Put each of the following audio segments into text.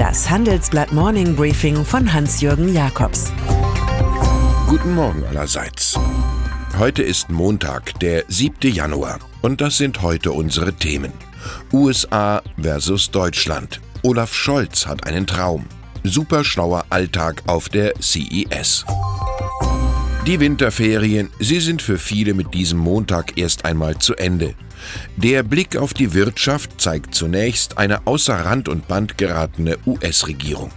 Das Handelsblatt Morning Briefing von Hans-Jürgen Jakobs. Guten Morgen allerseits. Heute ist Montag, der 7. Januar. Und das sind heute unsere Themen. USA versus Deutschland. Olaf Scholz hat einen Traum. Superschlauer Alltag auf der CES. Die Winterferien, sie sind für viele mit diesem Montag erst einmal zu Ende. Der Blick auf die Wirtschaft zeigt zunächst eine außer Rand und Band geratene US-Regierung.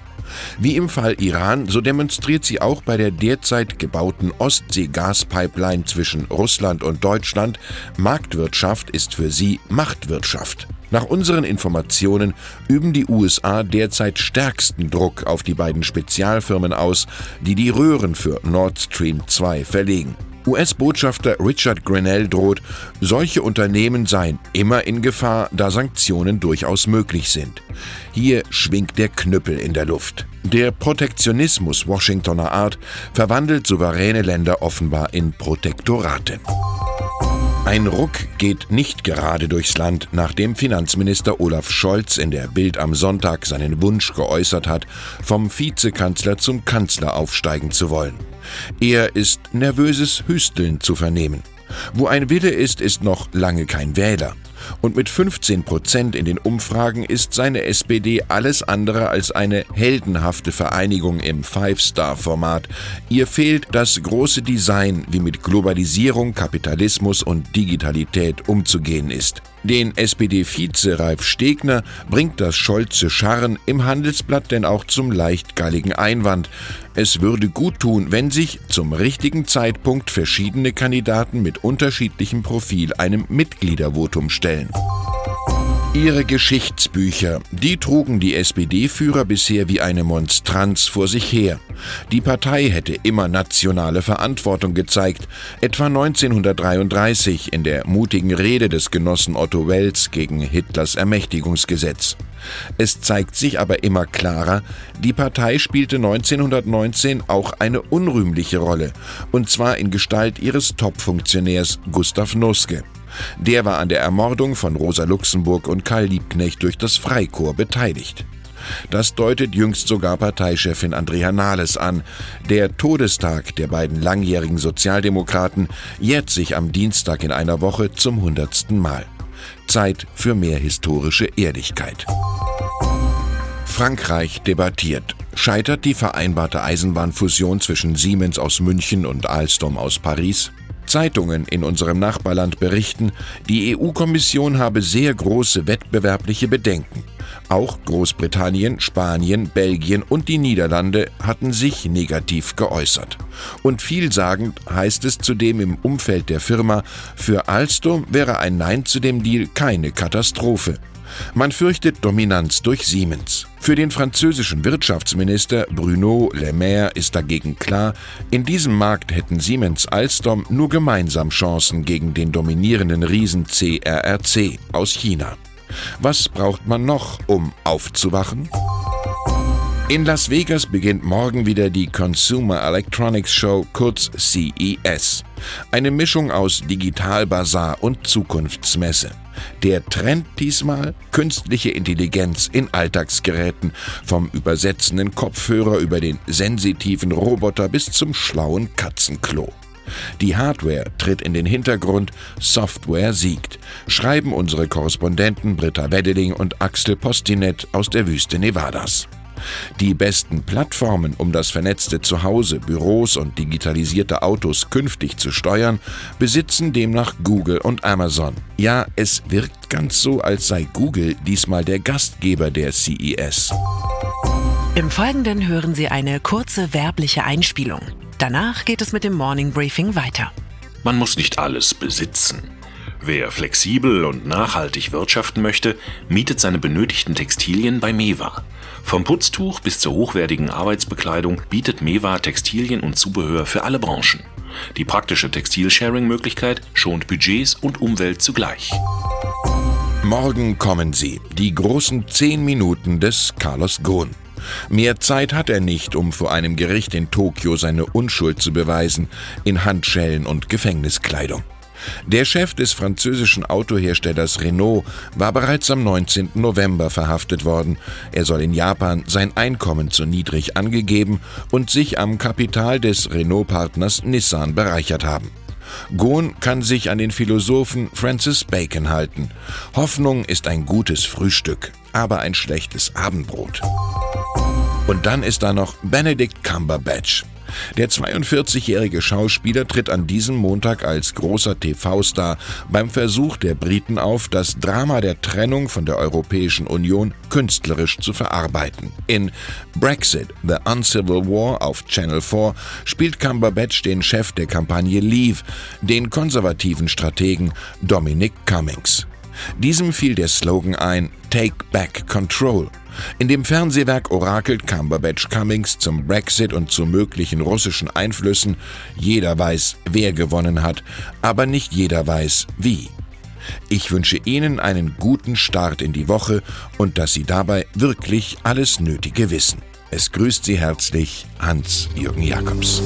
Wie im Fall Iran, so demonstriert sie auch bei der derzeit gebauten Ostsee-Gaspipeline zwischen Russland und Deutschland, Marktwirtschaft ist für sie Machtwirtschaft. Nach unseren Informationen üben die USA derzeit stärksten Druck auf die beiden Spezialfirmen aus, die die Röhren für Nord Stream 2 verlegen. US-Botschafter Richard Grenell droht, solche Unternehmen seien immer in Gefahr, da Sanktionen durchaus möglich sind. Hier schwingt der Knüppel in der Luft. Der Protektionismus Washingtoner Art verwandelt souveräne Länder offenbar in Protektorate. Ein Ruck geht nicht gerade durchs Land, nachdem Finanzminister Olaf Scholz in der Bild am Sonntag seinen Wunsch geäußert hat, vom Vizekanzler zum Kanzler aufsteigen zu wollen. Er ist nervöses Hüsteln zu vernehmen. Wo ein Wille ist, ist noch lange kein Wähler. Und mit 15 Prozent in den Umfragen ist seine SPD alles andere als eine heldenhafte Vereinigung im Five-Star-Format. Ihr fehlt das große Design, wie mit Globalisierung, Kapitalismus und Digitalität umzugehen ist. Den SPD-Vize Ralf Stegner bringt das Scholze Scharren im Handelsblatt denn auch zum leichtgalligen Einwand. Es würde gut tun, wenn sich zum richtigen Zeitpunkt verschiedene Kandidaten mit unterschiedlichem Profil einem Mitgliedervotum stellen. Ihre Geschichtsbücher, die trugen die SPD-Führer bisher wie eine Monstranz vor sich her. Die Partei hätte immer nationale Verantwortung gezeigt, etwa 1933 in der mutigen Rede des Genossen Otto Wels gegen Hitlers Ermächtigungsgesetz. Es zeigt sich aber immer klarer, die Partei spielte 1919 auch eine unrühmliche Rolle, und zwar in Gestalt ihres Topfunktionärs Gustav Noske. Der war an der Ermordung von Rosa Luxemburg und Karl Liebknecht durch das Freikorps beteiligt. Das deutet jüngst sogar Parteichefin Andrea Nahles an. Der Todestag der beiden langjährigen Sozialdemokraten jährt sich am Dienstag in einer Woche zum hundertsten Mal. Zeit für mehr historische Ehrlichkeit. Frankreich debattiert. Scheitert die vereinbarte Eisenbahnfusion zwischen Siemens aus München und Alstom aus Paris? Zeitungen in unserem Nachbarland berichten, die EU-Kommission habe sehr große wettbewerbliche Bedenken. Auch Großbritannien, Spanien, Belgien und die Niederlande hatten sich negativ geäußert. Und vielsagend heißt es zudem im Umfeld der Firma, für Alstom wäre ein Nein zu dem Deal keine Katastrophe. Man fürchtet Dominanz durch Siemens. Für den französischen Wirtschaftsminister Bruno Le Maire ist dagegen klar, in diesem Markt hätten Siemens Alstom nur gemeinsam Chancen gegen den dominierenden Riesen CRRC aus China. Was braucht man noch, um aufzuwachen? In Las Vegas beginnt morgen wieder die Consumer Electronics Show, kurz CES. Eine Mischung aus Digitalbazar und Zukunftsmesse. Der Trend diesmal künstliche Intelligenz in Alltagsgeräten, vom übersetzenden Kopfhörer über den sensitiven Roboter bis zum schlauen Katzenklo. Die Hardware tritt in den Hintergrund, Software siegt, schreiben unsere Korrespondenten Britta Weddeling und Axel Postinet aus der Wüste Nevadas. Die besten Plattformen, um das vernetzte Zuhause, Büros und digitalisierte Autos künftig zu steuern, besitzen demnach Google und Amazon. Ja, es wirkt ganz so, als sei Google diesmal der Gastgeber der CES. Im Folgenden hören Sie eine kurze werbliche Einspielung. Danach geht es mit dem Morning Briefing weiter. Man muss nicht alles besitzen. Wer flexibel und nachhaltig wirtschaften möchte, mietet seine benötigten Textilien bei Mewa. Vom Putztuch bis zur hochwertigen Arbeitsbekleidung bietet Mewa Textilien und Zubehör für alle Branchen. Die praktische Textilsharing-Möglichkeit schont Budgets und Umwelt zugleich. Morgen kommen sie, die großen 10 Minuten des Carlos Ghosn. Mehr Zeit hat er nicht, um vor einem Gericht in Tokio seine Unschuld zu beweisen, in Handschellen und Gefängniskleidung. Der Chef des französischen Autoherstellers Renault war bereits am 19. November verhaftet worden. Er soll in Japan sein Einkommen zu niedrig angegeben und sich am Kapital des Renault-Partners Nissan bereichert haben. Gohn kann sich an den Philosophen Francis Bacon halten. Hoffnung ist ein gutes Frühstück, aber ein schlechtes Abendbrot. Und dann ist da noch Benedict Cumberbatch. Der 42-jährige Schauspieler tritt an diesem Montag als großer TV-Star beim Versuch der Briten auf, das Drama der Trennung von der Europäischen Union künstlerisch zu verarbeiten. In Brexit, The Uncivil War auf Channel 4 spielt Cumberbatch den Chef der Kampagne Leave, den konservativen Strategen Dominic Cummings. Diesem fiel der Slogan ein Take Back Control. In dem Fernsehwerk orakelt Cumberbatch Cummings zum Brexit und zu möglichen russischen Einflüssen. Jeder weiß, wer gewonnen hat, aber nicht jeder weiß, wie. Ich wünsche Ihnen einen guten Start in die Woche und dass Sie dabei wirklich alles Nötige wissen. Es grüßt Sie herzlich Hans-Jürgen Jakobs.